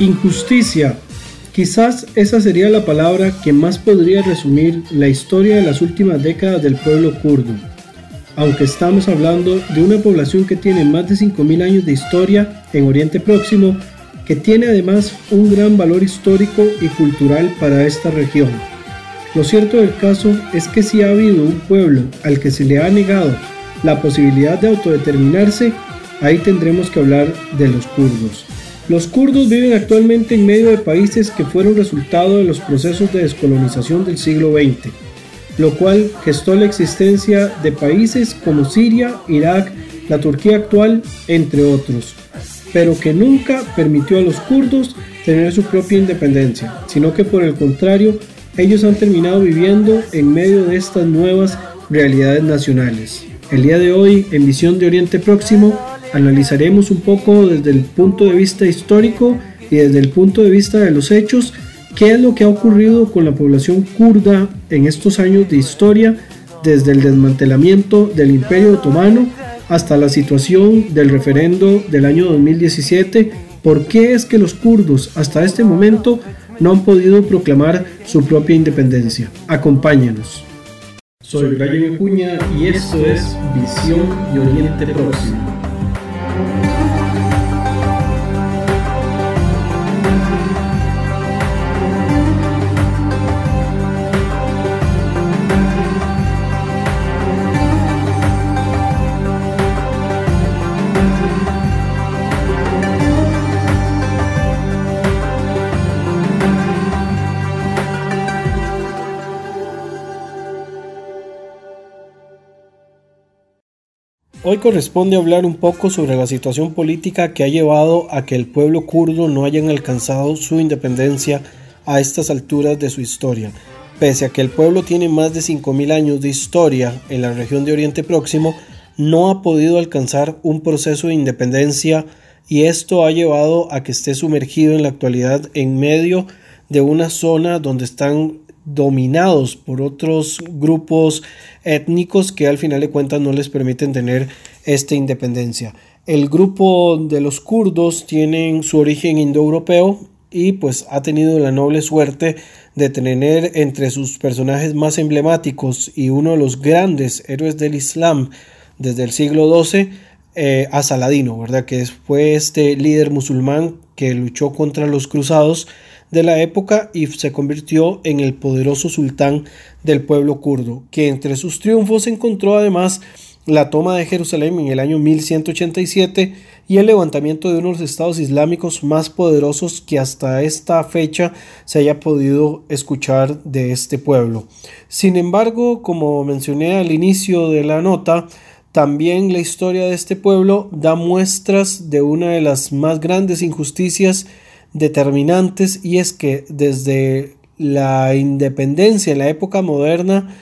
Injusticia. Quizás esa sería la palabra que más podría resumir la historia de las últimas décadas del pueblo kurdo. Aunque estamos hablando de una población que tiene más de 5.000 años de historia en Oriente Próximo, que tiene además un gran valor histórico y cultural para esta región. Lo cierto del caso es que si ha habido un pueblo al que se le ha negado la posibilidad de autodeterminarse, ahí tendremos que hablar de los kurdos. Los kurdos viven actualmente en medio de países que fueron resultado de los procesos de descolonización del siglo XX, lo cual gestó la existencia de países como Siria, Irak, la Turquía actual, entre otros, pero que nunca permitió a los kurdos tener su propia independencia, sino que por el contrario, ellos han terminado viviendo en medio de estas nuevas realidades nacionales. El día de hoy, en Visión de Oriente Próximo, analizaremos un poco desde el punto de vista histórico y desde el punto de vista de los hechos qué es lo que ha ocurrido con la población kurda en estos años de historia, desde el desmantelamiento del Imperio Otomano hasta la situación del referendo del año 2017, por qué es que los kurdos hasta este momento no han podido proclamar su propia independencia. Acompáñanos. Soy Brian Acuña y esto es Visión y Oriente Próximo. Hoy corresponde hablar un poco sobre la situación política que ha llevado a que el pueblo kurdo no hayan alcanzado su independencia a estas alturas de su historia. Pese a que el pueblo tiene más de 5.000 años de historia en la región de Oriente Próximo, no ha podido alcanzar un proceso de independencia y esto ha llevado a que esté sumergido en la actualidad en medio de una zona donde están dominados por otros grupos étnicos que al final de cuentas no les permiten tener esta independencia. El grupo de los kurdos tienen su origen indoeuropeo y pues ha tenido la noble suerte de tener entre sus personajes más emblemáticos y uno de los grandes héroes del Islam desde el siglo XII eh, a Saladino, ¿verdad? Que fue este líder musulmán que luchó contra los cruzados de la época y se convirtió en el poderoso sultán del pueblo kurdo, que entre sus triunfos encontró además la toma de Jerusalén en el año 1187 y el levantamiento de uno de los estados islámicos más poderosos que hasta esta fecha se haya podido escuchar de este pueblo. Sin embargo, como mencioné al inicio de la nota, también la historia de este pueblo da muestras de una de las más grandes injusticias determinantes y es que desde la independencia en la época moderna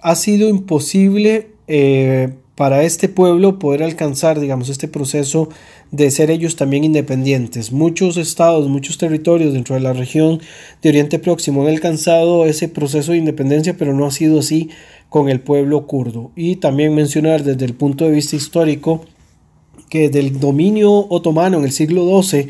ha sido imposible eh, para este pueblo poder alcanzar, digamos, este proceso de ser ellos también independientes. Muchos estados, muchos territorios dentro de la región de Oriente Próximo han alcanzado ese proceso de independencia, pero no ha sido así con el pueblo kurdo. Y también mencionar desde el punto de vista histórico que del dominio otomano en el siglo XII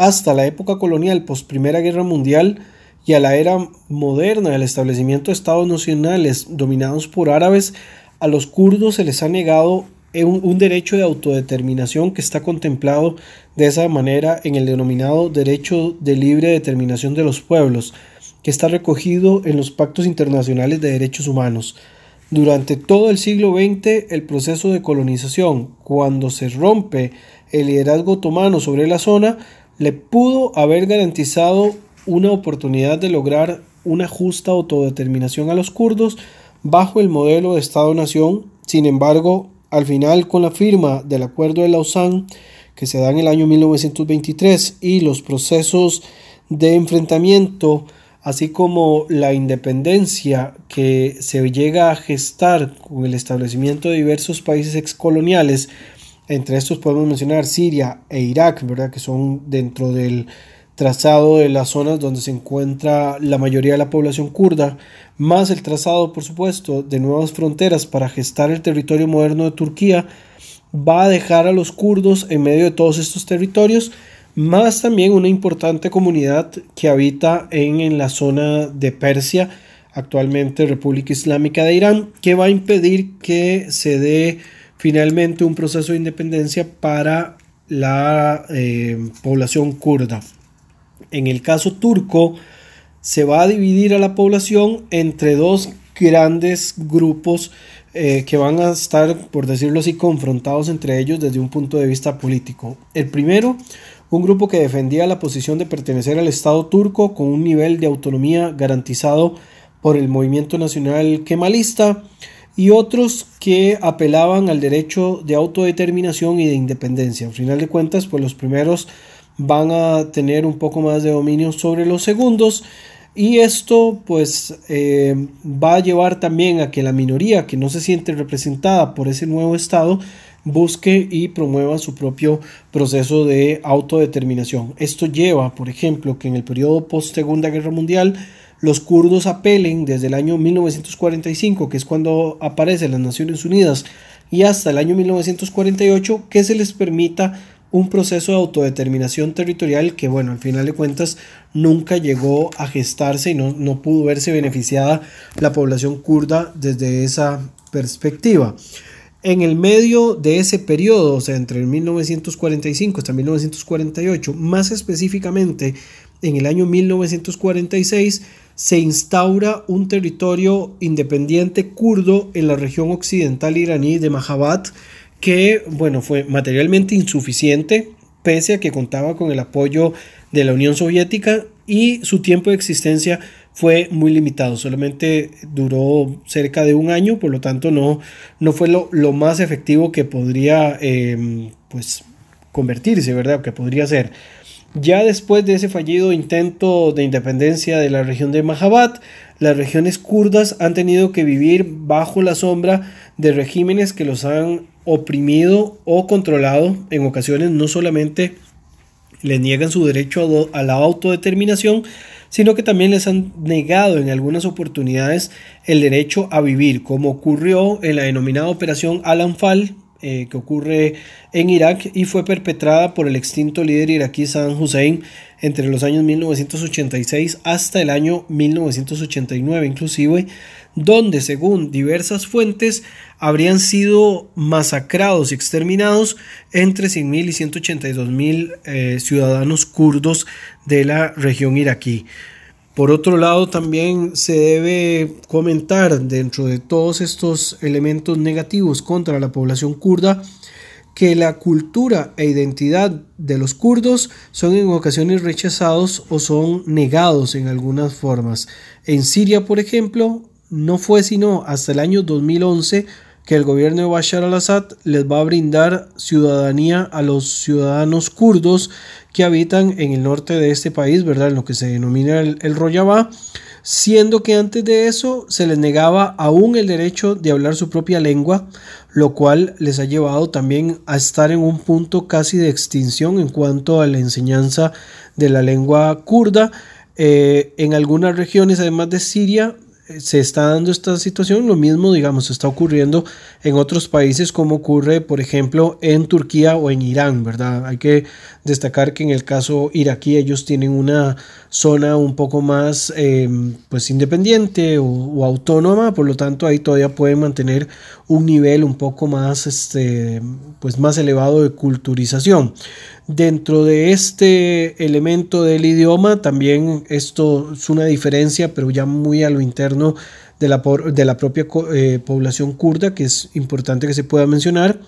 hasta la época colonial post Primera Guerra Mundial y a la era moderna del establecimiento de estados nacionales dominados por árabes, a los kurdos se les ha negado un, un, derecho de autodeterminación que está contemplado de esa manera en el denominado derecho de libre determinación de los pueblos, que está recogido en los pactos internacionales de derechos humanos. Durante todo el siglo XX, el proceso de colonización, cuando se rompe el liderazgo otomano sobre la zona, le pudo haber garantizado una oportunidad de lograr una justa autodeterminación a los kurdos bajo el modelo de Estado-Nación. Sin embargo, al final con la firma del Acuerdo de Lausanne, que se da en el año 1923, y los procesos de enfrentamiento, así como la independencia que se llega a gestar con el establecimiento de diversos países excoloniales, entre estos podemos mencionar Siria e Irak, ¿verdad? que son dentro del trazado de las zonas donde se encuentra la mayoría de la población kurda, más el trazado, por supuesto, de nuevas fronteras para gestar el territorio moderno de Turquía, va a dejar a los kurdos en medio de todos estos territorios, más también una importante comunidad que habita en, en la zona de Persia, actualmente República Islámica de Irán, que va a impedir que se dé finalmente un proceso de independencia para la eh, población kurda. En el caso turco, se va a dividir a la población entre dos grandes grupos eh, que van a estar, por decirlo así, confrontados entre ellos desde un punto de vista político. El primero, un grupo que defendía la posición de pertenecer al Estado turco con un nivel de autonomía garantizado por el movimiento nacional kemalista y otros que apelaban al derecho de autodeterminación y de independencia. Al final de cuentas, pues los primeros van a tener un poco más de dominio sobre los segundos y esto pues eh, va a llevar también a que la minoría que no se siente representada por ese nuevo Estado busque y promueva su propio proceso de autodeterminación. Esto lleva, por ejemplo, que en el periodo post Segunda Guerra Mundial los kurdos apelen desde el año 1945, que es cuando aparecen las Naciones Unidas, y hasta el año 1948, que se les permita un proceso de autodeterminación territorial que, bueno, al final de cuentas nunca llegó a gestarse y no, no pudo verse beneficiada la población kurda desde esa perspectiva. En el medio de ese periodo, o sea, entre 1945 hasta 1948, más específicamente en el año 1946, se instaura un territorio independiente kurdo en la región occidental iraní de Mahabad, que bueno, fue materialmente insuficiente, pese a que contaba con el apoyo de la Unión Soviética y su tiempo de existencia fue muy limitado, solamente duró cerca de un año, por lo tanto no, no fue lo, más efectivo que podría em, pues, convertirse, ¿verdad? Que podría ser. Ya después de ese fallido intento de independencia de la región de Mahabad, las regiones kurdas han tenido que vivir bajo la sombra de regímenes que los han oprimido o controlado. En ocasiones no solamente les niegan su derecho a la autodeterminación, sino que también les han negado en algunas oportunidades el derecho a vivir, como ocurrió en la denominada Operación Al-Anfal eh, que ocurre en Irak y fue perpetrada por el extinto líder iraquí Saddam Hussein entre los años 1986 hasta el año 1989 inclusive, donde según diversas fuentes habrían sido masacrados y exterminados entre 100.000 y 182.000 eh, ciudadanos kurdos de la región iraquí. Por otro lado, también se debe comentar dentro de todos estos elementos negativos contra la población kurda que la cultura e identidad de los kurdos son en ocasiones rechazados o son negados en algunas formas. En Siria, por ejemplo, no fue sino hasta el año 2011 que el gobierno de Bashar al-Assad les va a brindar ciudadanía a los ciudadanos kurdos que habitan en el norte de este país, ¿verdad? En lo que se denomina el, el Rojava, siendo que antes de eso se les negaba aún el derecho de hablar su propia lengua, lo cual les ha llevado también a estar en un punto casi de extinción en cuanto a la enseñanza de la lengua kurda. Eh, en algunas regiones, además de Siria, se está dando esta situación, lo mismo, digamos, está ocurriendo en otros países como ocurre, por ejemplo, en Turquía o en Irán, ¿verdad? Hay que destacar que en el caso iraquí ellos tienen una zona un poco más, em, pues, independiente o, autónoma, por lo tanto ahí todavía pueden mantener un nivel un poco más, este, pues, más elevado de culturización. Dentro de este elemento del idioma, también esto es una diferencia, pero ya muy a lo interno de la, de la propia eh, población kurda, que es importante que se pueda mencionar.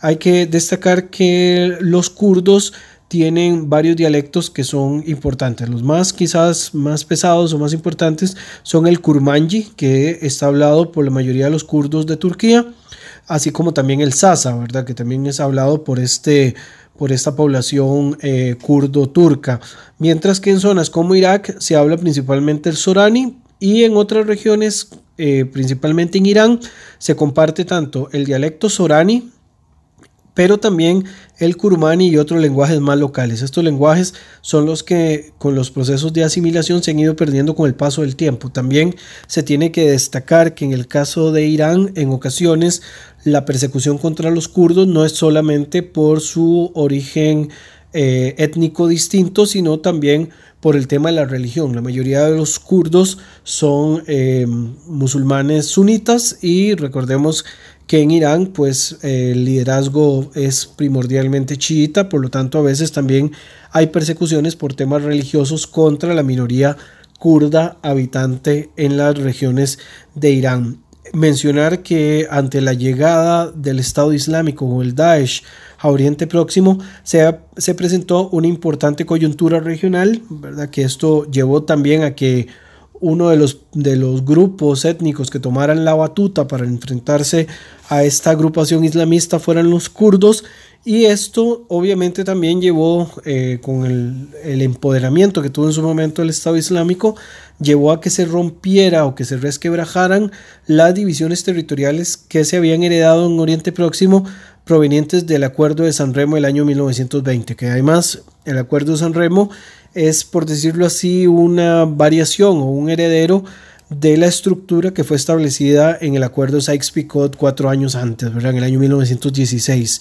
Hay que destacar que los kurdos tienen varios dialectos que son importantes. Los más quizás más pesados o más importantes son el kurmanji, que está hablado por la mayoría de los kurdos de Turquía, así como también el sasa, ¿verdad? Que también es hablado por este por esta población eh, kurdo-turca, mientras que en zonas como Irak se habla principalmente el sorani y en otras regiones, eh, principalmente en Irán, se comparte tanto el dialecto sorani pero también el kurmani y otros lenguajes más locales. Estos lenguajes son los que con los procesos de asimilación se han ido perdiendo con el paso del tiempo. También se tiene que destacar que en el caso de Irán, en ocasiones, la persecución contra los kurdos no es solamente por su origen eh, étnico distinto, sino también por el tema de la religión. La mayoría de los kurdos son eh, musulmanes sunitas y recordemos que en Irán pues el liderazgo es primordialmente chiita, por lo tanto a veces también hay persecuciones por temas religiosos contra la minoría kurda habitante en las regiones de Irán. Mencionar que ante la llegada del Estado Islámico o el Daesh a Oriente Próximo se, se presentó una importante coyuntura regional, ¿verdad? que esto llevó también a que uno de los, de los grupos étnicos que tomaran la batuta para enfrentarse a esta agrupación islamista fueran los kurdos y esto obviamente también llevó eh, con el, empoderamiento que tuvo en su momento el Estado Islámico, llevó a que se rompiera o que se resquebrajaran las divisiones territoriales que se habían heredado en Oriente Próximo provenientes del Acuerdo de San Remo del año 1920, que además el Acuerdo de San Remo es, por decirlo así, una variación o un heredero de la estructura que fue establecida en el acuerdo Sykes-Picot cuatro años antes, en el año 1916.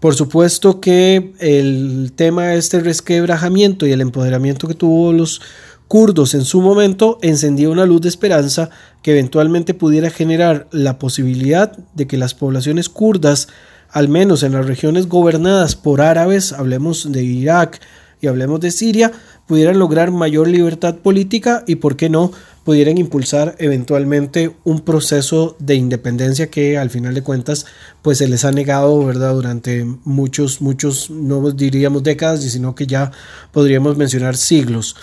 Por supuesto que el tema de este resquebrajamiento y el empoderamiento que tuvo los kurdos en su momento encendía una luz de esperanza que eventualmente pudiera generar la posibilidad de que las poblaciones kurdas, al menos en las regiones gobernadas por árabes, hablemos de Irak, y hablemos de Siria, pudieran lograr mayor libertad política y, por qué no, pudieran impulsar eventualmente un proceso de independencia que al final de cuentas pues se les ha negado verdad durante muchos muchos no diríamos décadas sino que ya podríamos mencionar siglos.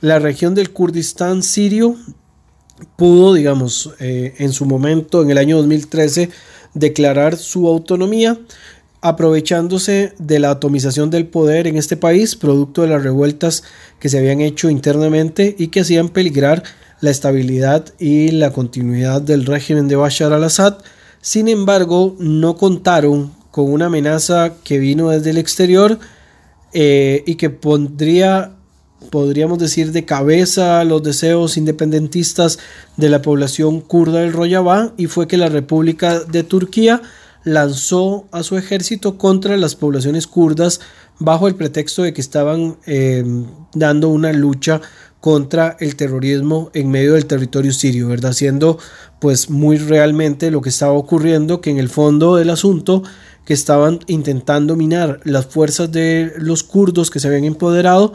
La región del Kurdistán sirio pudo digamos eh, en su momento en el año 2013 declarar su autonomía aprovechándose de la atomización del poder en este país, producto de las revueltas que se habían hecho internamente y que hacían peligrar la estabilidad y la continuidad del régimen de Bashar al-Assad. Sin embargo, no contaron con una amenaza que vino desde el exterior eh, y que pondría, podríamos decir, de cabeza los deseos independentistas de la población kurda del Rojava y fue que la República de Turquía lanzó a su ejército contra las poblaciones kurdas bajo el pretexto de que estaban eh, dando una lucha contra el terrorismo en medio del territorio sirio, ¿verdad? Siendo pues muy realmente lo que estaba ocurriendo, que en el fondo del asunto que estaban intentando minar las fuerzas de los kurdos que se habían empoderado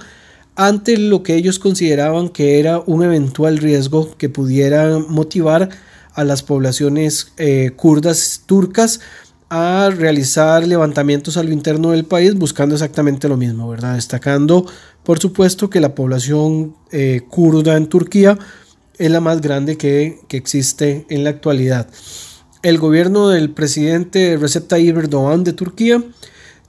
ante lo que ellos consideraban que era un eventual riesgo que pudiera motivar a las poblaciones eh, kurdas turcas a realizar levantamientos a lo interno del país buscando exactamente lo mismo, ¿verdad? Destacando, por supuesto, que la población eh, kurda en Turquía es la más grande que, que, existe en la actualidad. El gobierno del presidente Recep Tayyip Erdogan de Turquía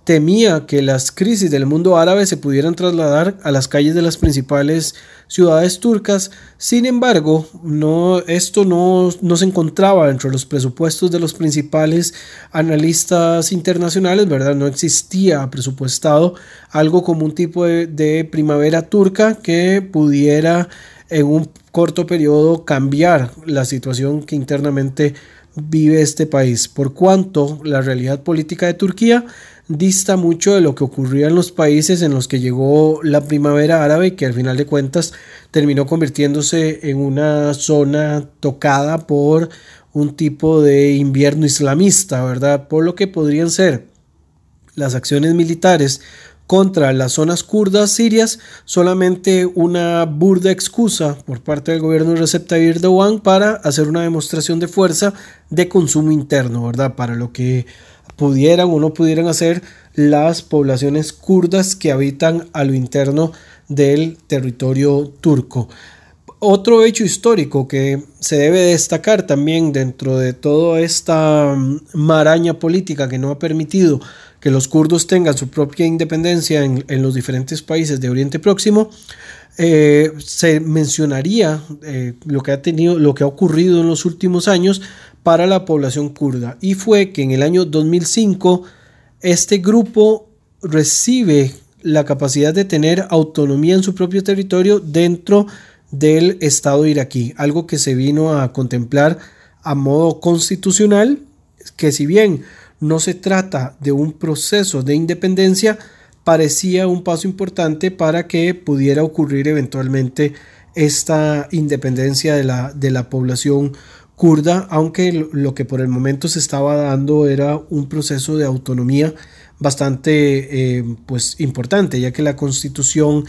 temía que las crisis del mundo árabe se pudieran trasladar a las calles de las principales ciudades turcas. Sin embargo, no, esto no, se encontraba dentro de los presupuestos de los principales analistas internacionales, ¿verdad? No existía presupuestado algo como un tipo de, de primavera turca que pudiera en un corto periodo cambiar la situación que internamente vive este país, por cuanto la realidad política de Turquía dista mucho de lo que ocurría en los países en los que llegó la primavera árabe, que al final de cuentas terminó convirtiéndose en una zona tocada por un tipo de invierno islamista, ¿verdad? Por lo que podrían ser las acciones militares contra las zonas kurdas sirias solamente una burda excusa por parte del gobierno de Recep Tayyip Erdogan para hacer una demostración de fuerza de consumo interno, ¿verdad? Para lo que pudieran o no pudieran hacer las poblaciones kurdas que habitan a lo interno del territorio turco. Otro hecho histórico que se debe destacar también dentro de toda esta mm, maraña política que no ha permitido que los kurdos tengan su propia independencia en, los diferentes países de Oriente Próximo, eh, se mencionaría eh, lo que ha tenido, lo que ha ocurrido en los últimos años para la población kurda. Y fue que en el año 2005 este grupo recibe la capacidad de tener autonomía en su propio territorio dentro del Estado iraquí, algo que se vino a contemplar a modo constitucional, que si bien no se trata de un proceso de independencia, parecía un paso importante para que pudiera ocurrir eventualmente esta independencia de la, de la población kurda, aunque lo que por el momento se estaba dando era un proceso de autonomía bastante eh, pues importante, ya que la constitución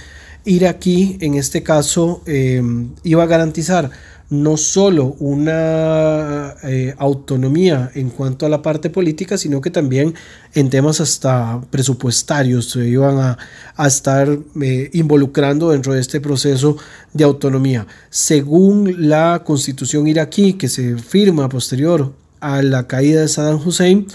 iraquí en este caso eh, iba a garantizar no solo una eh, autonomía en cuanto a la parte política, sino que también en temas hasta presupuestarios se iban a, estar eh, involucrando dentro de este proceso de autonomía. Según la constitución iraquí que se firma posterior a la caída de Saddam Hussein,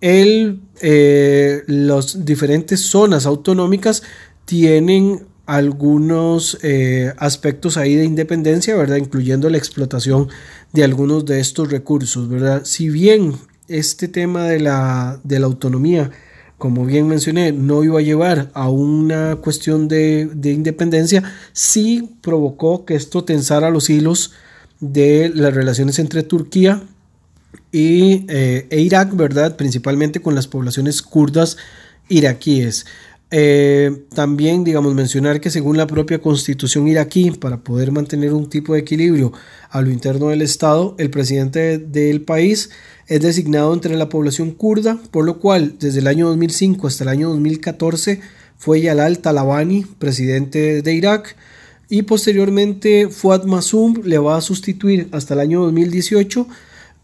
el, eh, las diferentes zonas autonómicas tienen algunos eh, aspectos ahí de independencia, ¿verdad? Incluyendo la explotación de algunos de estos recursos, ¿verdad? Si bien este tema de la, de la autonomía, como bien mencioné, no iba a llevar a una cuestión de, independencia, sí provocó que esto tensara los hilos de las relaciones entre Turquía y, eh, e Irak, ¿verdad? Principalmente con las poblaciones kurdas iraquíes. Eh, también, digamos, mencionar que según la propia constitución iraquí, para poder mantener un tipo de equilibrio a lo interno del Estado, el presidente del país es designado entre la población kurda, por lo cual desde el año 2005 hasta el año 2014 fue Yalal Talabani, presidente de Irak, y posteriormente Fuad Masum le va a sustituir hasta el año 2018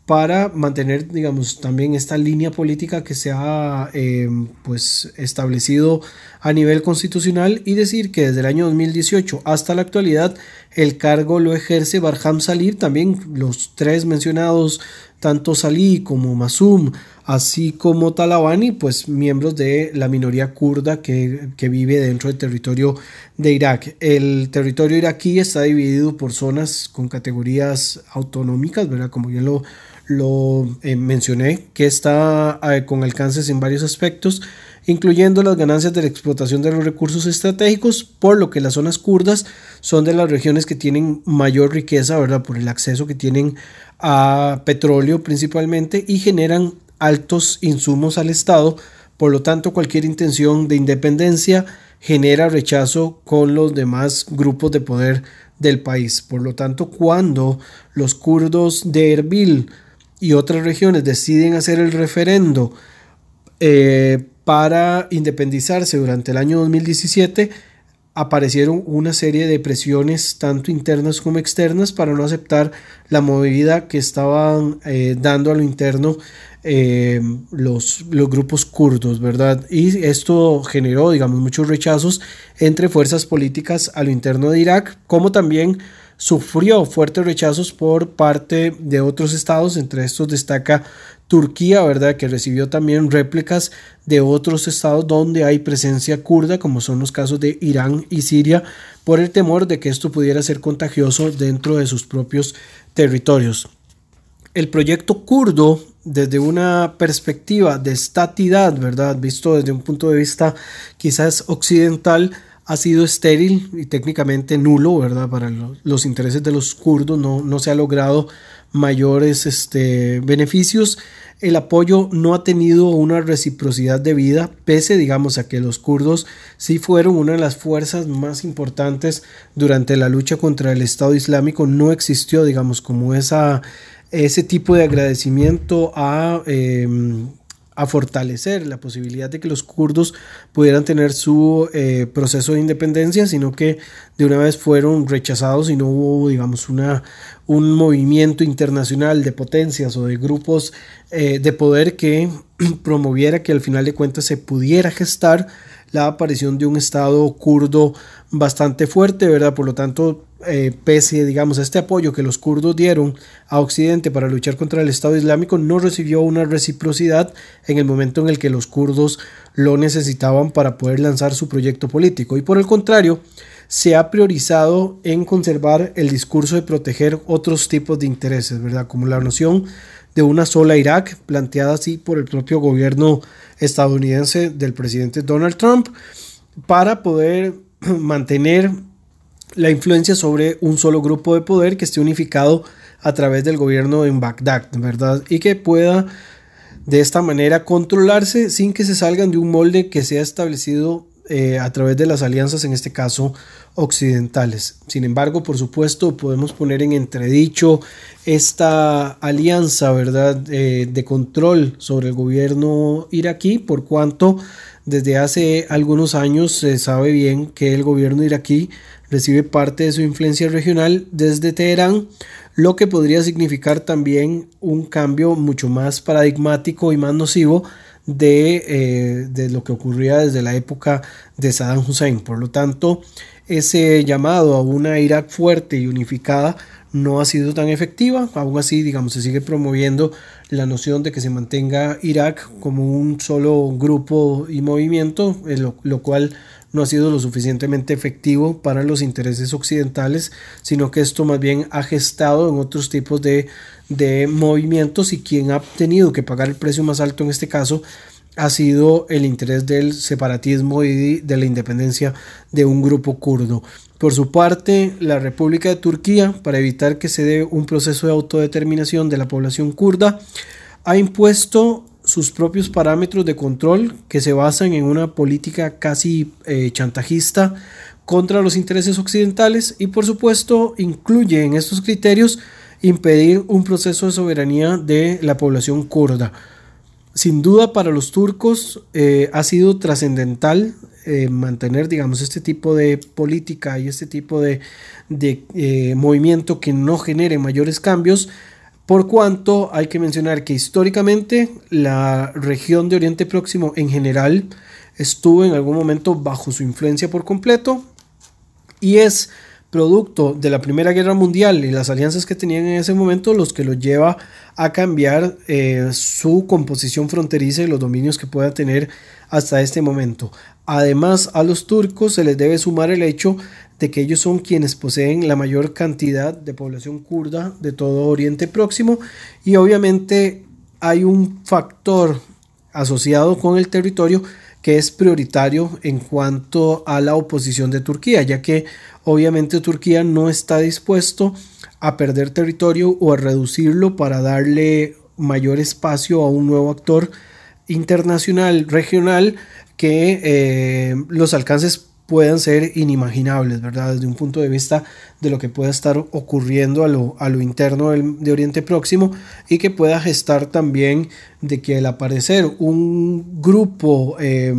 para mantener, digamos, también esta línea política que se ha eh, pues, establecido a nivel constitucional y decir que desde el año 2018 hasta la actualidad el cargo lo ejerce Barham Salih, también los tres mencionados, tanto Salih como Masum, así como Talabani, pues miembros de la minoría kurda que, que vive dentro del territorio de Irak. El territorio iraquí está dividido por zonas con categorías autonómicas, ¿verdad? Como ya lo lo eh, mencioné, que está eh, con alcances en varios aspectos, incluyendo las ganancias de la explotación de los recursos estratégicos, por lo que las zonas kurdas son de las regiones que tienen mayor riqueza, ¿verdad? Por el acceso que tienen a petróleo principalmente y generan altos insumos al Estado, por lo tanto cualquier intención de independencia genera rechazo con los demás grupos de poder del país. Por lo tanto, cuando los kurdos de Erbil y otras regiones deciden hacer el referendo eh, para independizarse durante el año 2017, aparecieron una serie de presiones tanto internas como externas para no aceptar la movida que estaban eh, dando a lo interno eh, los, los grupos kurdos, ¿verdad? Y esto generó, digamos, muchos rechazos entre fuerzas políticas a lo interno de Irak, como también sufrió fuertes rechazos por parte de otros estados, entre estos destaca Turquía, ¿verdad? Que recibió también réplicas de otros estados donde hay presencia kurda, como son los casos de Irán y Siria, por el temor de que esto pudiera ser contagioso dentro de sus propios territorios. El proyecto kurdo, desde una perspectiva de estatidad, ¿verdad? Visto desde un punto de vista quizás occidental, ha sido estéril y técnicamente nulo, ¿verdad? Para los intereses de los kurdos no, no se ha logrado mayores este, beneficios. El apoyo no ha tenido una reciprocidad de vida, pese, digamos, a que los kurdos sí fueron una de las fuerzas más importantes durante la lucha contra el Estado Islámico. No existió, digamos, como esa, ese tipo de agradecimiento a em, a fortalecer la posibilidad de que los kurdos pudieran tener su eh, proceso de independencia, sino que de una vez fueron rechazados y no hubo, digamos, una, un movimiento internacional de potencias o de grupos eh, de poder que promoviera que al final de cuentas se pudiera gestar la aparición de un Estado kurdo bastante fuerte, ¿verdad? Por lo tanto, eh, pese, digamos, a este apoyo que los kurdos dieron a Occidente para luchar contra el Estado Islámico, no recibió una reciprocidad en el momento en el que los kurdos lo necesitaban para poder lanzar su proyecto político. Y por el contrario, se ha priorizado en conservar el discurso de proteger otros tipos de intereses, ¿verdad? Como la noción de una sola Irak, planteada así por el propio gobierno estadounidense del presidente Donald Trump, para poder mantener la influencia sobre un solo grupo de poder que esté unificado a través del gobierno en Bagdad, ¿verdad? Y que pueda de esta manera controlarse sin que se salgan de un molde que se ha establecido eh, a través de las alianzas, en este caso occidentales. Sin embargo, por supuesto, podemos poner en entredicho esta alianza, ¿verdad?, eh, de control sobre el gobierno iraquí, por cuanto desde hace algunos años se sabe bien que el gobierno iraquí recibe parte de su influencia regional desde Teherán, lo que podría significar también un cambio mucho más paradigmático y más nocivo de, eh, de, lo que ocurría desde la época de Saddam Hussein. Por lo tanto, ese llamado a una Irak fuerte y unificada no ha sido tan efectiva. Aún así, digamos, se sigue promoviendo la noción de que se mantenga Irak como un solo grupo y movimiento, eh, lo, cual no ha sido lo suficientemente efectivo para los intereses occidentales, sino que esto más bien ha gestado en otros tipos de, de movimientos y quien ha tenido que pagar el precio más alto en este caso ha sido el interés del separatismo y de la independencia de un grupo kurdo. Por su parte, la República de Turquía, para evitar que se dé un proceso de autodeterminación de la población kurda, ha impuesto sus propios parámetros de control que se basan en una política casi eh, chantajista contra los intereses occidentales y por supuesto incluye en estos criterios impedir un proceso de soberanía de la población kurda. Sin duda para los turcos eh, ha sido trascendental eh, mantener, digamos, este tipo de política y este tipo de, eh, movimiento que no genere mayores cambios, por cuanto hay que mencionar que históricamente la región de Oriente Próximo en general estuvo en algún momento bajo su influencia por completo y es producto de la Primera Guerra Mundial y las alianzas que tenían en ese momento los que lo lleva a cambiar eh, su composición fronteriza y los dominios que pueda tener hasta este momento. Además, a los turcos se les debe sumar el hecho de que ellos son quienes poseen la mayor cantidad de población kurda de todo Oriente Próximo y obviamente hay un factor asociado con el territorio que es prioritario en cuanto a la oposición de Turquía, ya que obviamente Turquía no está dispuesto a perder territorio o a reducirlo para darle mayor espacio a un nuevo actor internacional, regional, que eh, los alcances puedan ser inimaginables, ¿verdad? Desde un punto de vista de lo que pueda estar ocurriendo a lo, a lo interno de Oriente Próximo y que pueda gestar también de que al aparecer un grupo eh,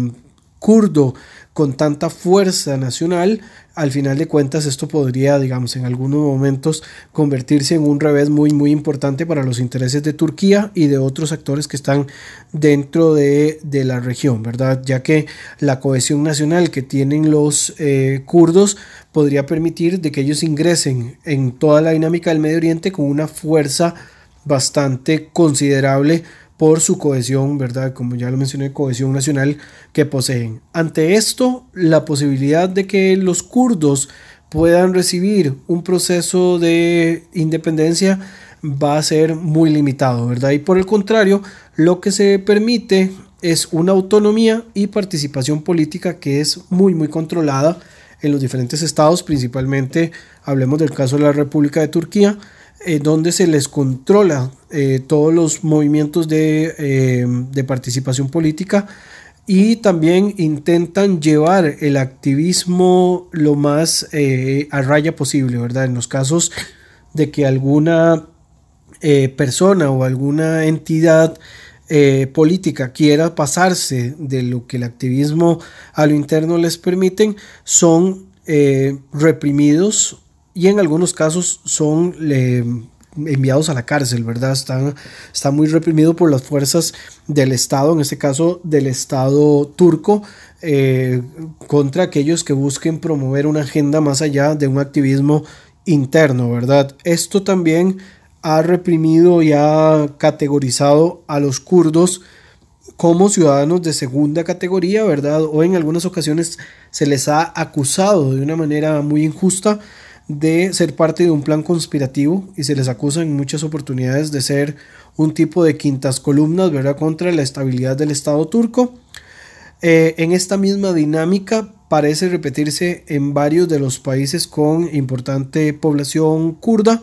kurdo con tanta fuerza nacional, al final de cuentas esto podría, digamos, en algunos momentos convertirse en un revés muy, muy importante para los intereses de Turquía y de otros actores que están dentro de, la región, ¿verdad? Ya que la cohesión nacional que tienen los eh, kurdos podría permitir de que ellos ingresen en toda la dinámica del Medio Oriente con una fuerza bastante considerable por su cohesión, ¿verdad? Como ya lo mencioné, cohesión nacional que poseen. Ante esto, la posibilidad de que los kurdos puedan recibir un proceso de independencia va a ser muy limitado, ¿verdad? Y por el contrario, lo que se permite es una autonomía y participación política que es muy, muy controlada en los diferentes estados, principalmente hablemos del caso de la República de Turquía, eh, donde se les controla eh, todos los movimientos eh, de, participación política y también intentan llevar el activismo lo más a raya posible, ¿verdad? En los casos de que alguna persona o alguna entidad política quiera pasarse de lo que el activismo a lo interno les permiten, son reprimidos y en algunos casos son enviados a la cárcel, ¿verdad? Están, está muy reprimido por las fuerzas del Estado, en este caso del Estado turco, eh, contra aquellos que busquen promover una agenda más allá de un activismo interno, ¿verdad? Esto también ha reprimido y ha categorizado a los kurdos como ciudadanos de segunda categoría, ¿verdad? O en algunas ocasiones se les ha acusado de una manera muy injusta de ser parte de un plan conspirativo y se les acusa en muchas oportunidades de ser un tipo de quintas columnas, contra la estabilidad del Estado turco. Eh, en esta misma dinámica parece repetirse en varios de los países con importante población kurda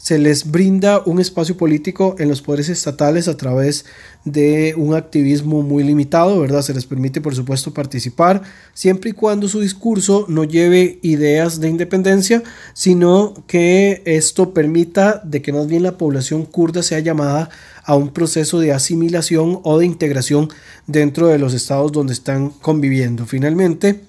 se les brinda un espacio político en los poderes estatales a través de un activismo muy limitado, ¿verdad? Se les permite, por supuesto, participar siempre y cuando su discurso no lleve ideas de independencia, sino que esto permita de que más bien la población kurda sea llamada a un proceso de asimilación o de integración dentro de los estados donde están conviviendo. Finalmente,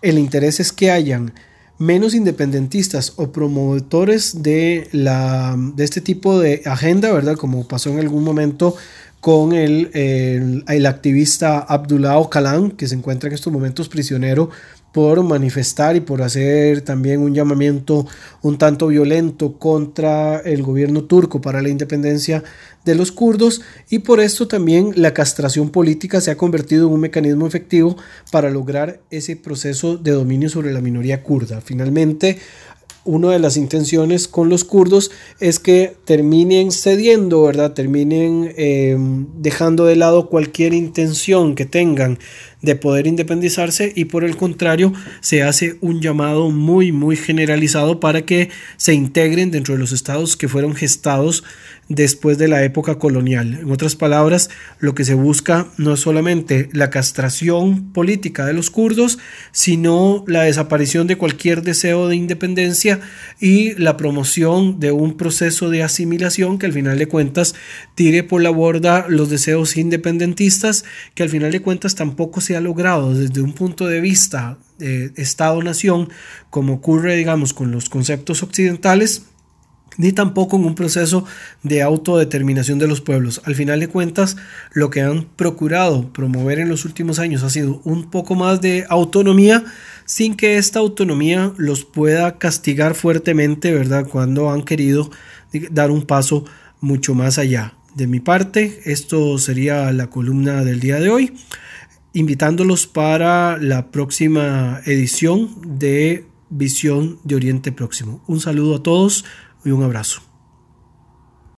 el interés es que hayan menos independentistas o promotores de, la, de este tipo de agenda, ¿verdad? Como pasó en algún momento con el, el, activista Abdullah Ocalan, que se encuentra en estos momentos prisionero por manifestar y por hacer también un llamamiento un tanto violento contra el gobierno turco para la independencia de los kurdos y por esto también la castración política se ha convertido en un mecanismo efectivo para lograr ese proceso de dominio sobre la minoría kurda. Finalmente, una de las intenciones con los kurdos es que terminen cediendo, ¿verdad? Terminen eh, dejando de lado cualquier intención que tengan de poder independizarse y por el contrario se hace un llamado muy muy generalizado para que se integren dentro de los estados que fueron gestados después de la época colonial. En otras palabras, lo que se busca no es solamente la castración política de los kurdos, sino la desaparición de cualquier deseo de independencia y la promoción de un proceso de asimilación que al final de cuentas tire por la borda los deseos independentistas, que al final de cuentas tampoco se ha logrado desde un punto de vista de Estado-nación, como ocurre, digamos, con los conceptos occidentales, ni tampoco en un proceso de autodeterminación de los pueblos. Al final de cuentas, lo que han procurado promover en los últimos años ha sido un poco más de autonomía, sin que esta autonomía los pueda castigar fuertemente, ¿verdad? Cuando han querido dar un paso mucho más allá. De mi parte, esto sería la columna del día de hoy invitándolos para la próxima edición de Visión de Oriente Próximo. Un saludo a todos y un abrazo.